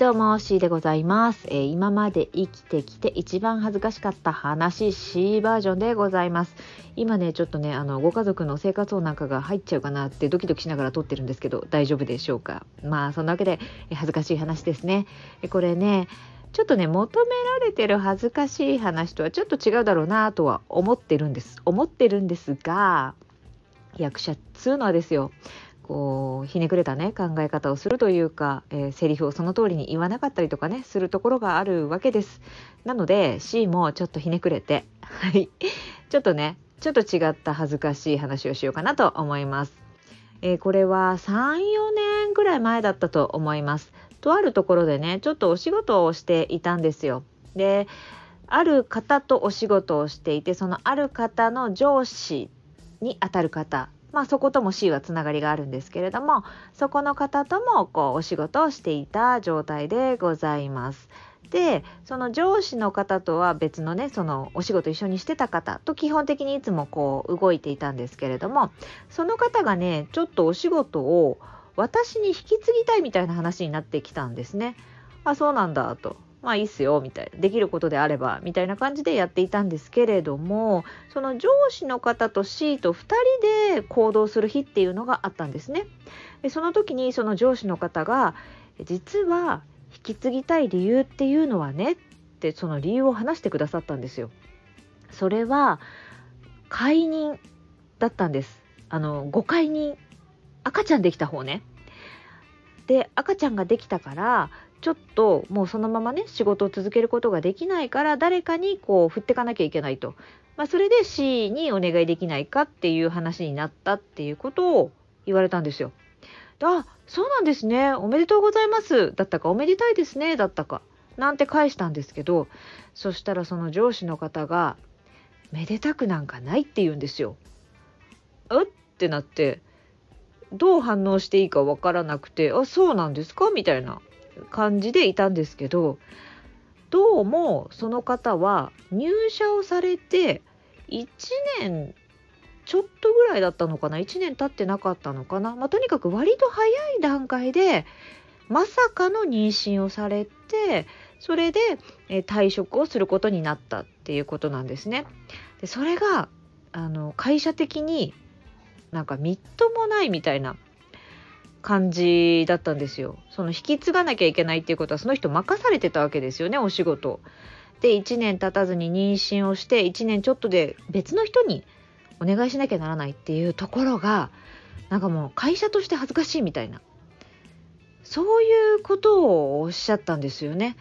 どうも、C でございます、えー今まで生きてきて一番恥ずかしかった話 C バージョンでございます。今ね、ちょっとね、あの、ご家族の生活音なんかが入っちゃうかなってドキドキしながら撮ってるんですけど、大丈夫でしょうか？まあ、そんなわけで、えー恥ずかしい話ですね。えこれね、ちょっとね、求められてる恥ずかしい話とはちょっと違うだろうなとは思ってるんです。思ってるんですが、役者っつうのはですよ、こうひねくれたね考え方をするというか、えーセリフをその通りに言わなかったりとかねするところがあるわけです。なので C もちょっとひねくれて はいちょっとねちょっと違った恥ずかしい話をしようかなと思います。えーこれは34年ぐらい前だったと思います。とあるところでねちょっとお仕事をしていたんですよ。である方とお仕事をしていてそのある方の上司にあたる方まあそことも C はつながりがあるんですけれどもそこの方ともこうお仕事をしていた状態でございます。でその上司の方とは別のねそのお仕事一緒にしてた方と基本的にいつもこう動いていたんですけれどもその方がねちょっとお仕事を私に引き継ぎたいみたいな話になってきたんですね。あそうなんだとまあいいっすよみたいなできることであればみたいな感じでやっていたんですけれどもその上司の方と C と2人で行動する日っていうのがあったんですね。でその時にその上司の方が実は引き継ぎたい理由っていうのはねってその理由を話してくださったんですよ。それは解任だったんです。あのご解任赤ちゃんできた方ね。で赤ちゃんができたからちょっともうそのままね仕事を続けることができないから誰かにこう振ってかなきゃいけないと、まあ、それで C にお願いできないかっていう話になったっていうことを言われたんですよ。あそうなんですね。おめでとうございます。だったかおめでたいですね。だったか。なんて返したんですけどそしたらその上司の方がめでたくなんかないって言うんですよ。うってなってどう反応していいかわからなくてあそうなんですか？みたいな。感じでいたんですけどどうもその方は入社をされて1年ちょっとぐらいだったのかな1年経ってなかったのかな、まあ、とにかく割と早い段階でまさかの妊娠をされてそれで、え退職をすることになったっていうことなんですね。でそれがあの会社的になんかみっともないみたいな感じだったんですよ。その引き継がなきゃいけないっていうことはその人任されてたわけですよねお仕事。で1年経たずに妊娠をして1年ちょっとで別の人にお願いしなきゃならないっていうところがなんかもう会社として恥ずかしいみたいなそういうことをおっしゃったんですよね。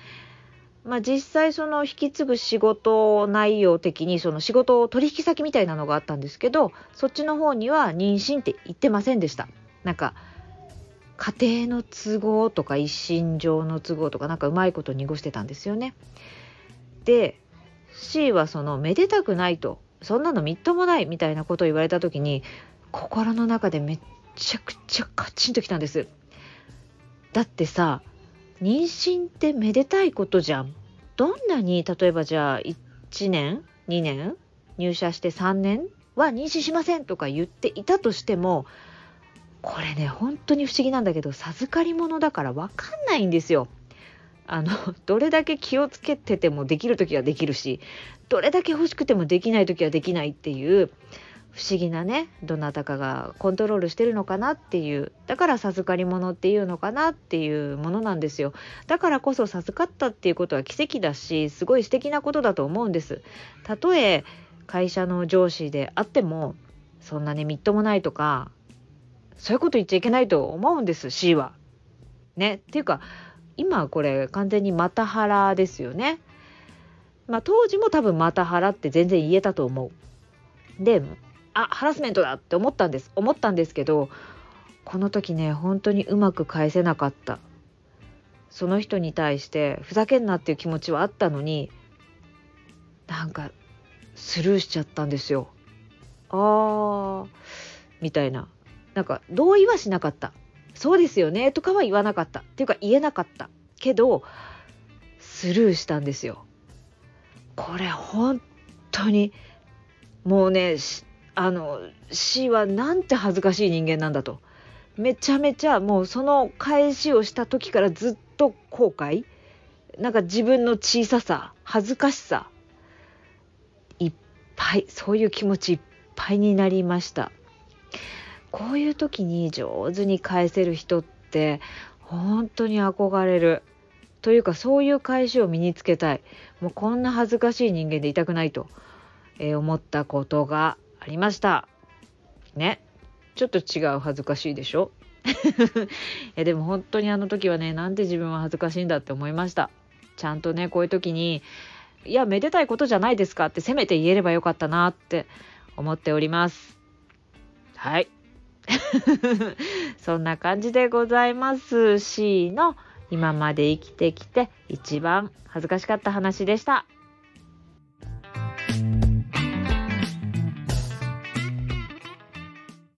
まあ、実際その引き継ぐ仕事内容的にその仕事取引先みたいなのがあったんですけどそっちの方には妊娠って言ってませんでした。なんか家庭の都合とか一身上の都合とかなんかうまいこと濁してたんですよね。で C はそのめでたくないとそんなのみっともないみたいなことを言われた時に心の中でめっちゃくちゃカチンときたんです。だってさ妊娠ってめでたいことじゃん。どんなに例えばじゃあ1年2年入社して3年は妊娠しませんとか言っていたとしてもこれね本当に不思議なんだけど授かり物だから分かんないんですよ。あの どれだけ気をつけててもできる時はできるしどれだけ欲しくてもできない時はできないっていう不思議なねどなたかがコントロールしてるのかなっていうだから授かり物っていうのかなっていうものなんですよだからこそ授かったっていうことは奇跡だしすごい素敵なことだと思うんですたとえ会社の上司であってもそんなねみっともないとかそういうこと言っちゃいけないと思うんです C は。ねっていうか今これ完全にマタハラですよね。まあ当時も多分マタハラって全然言えたと思う。であハラスメントだって思ったんです思ったんですけどこの時ね本当にうまく返せなかった。その人に対してふざけんなっていう気持ちはあったのになんかスルーしちゃったんですよ。あーみたいななんか同意はしなかった。そうですよね。とかは言わなかった。っていうか言えなかった。けどスルーしたんですよ。これ本当にもうねあの C はなんて恥ずかしい人間なんだと。めちゃめちゃもうその返しをした時からずっと後悔。なんか自分の小ささ恥ずかしさいっぱいそういう気持ちいっぱいになりました。こういう時に上手に返せる人って本当に憧れる。というかそういう返しを身につけたい。もうこんな恥ずかしい人間でいたくないと、えー、思ったことがありました。ね。ちょっと違う恥ずかしいでしょ？いでも本当にあの時はねなんで自分は恥ずかしいんだって思いました。ちゃんとねこういう時にいやめでたいことじゃないですかってせめて言えればよかったなって思っております。はい。そんな感じでございます C の今まで生きてきて一番恥ずかしかった話でした。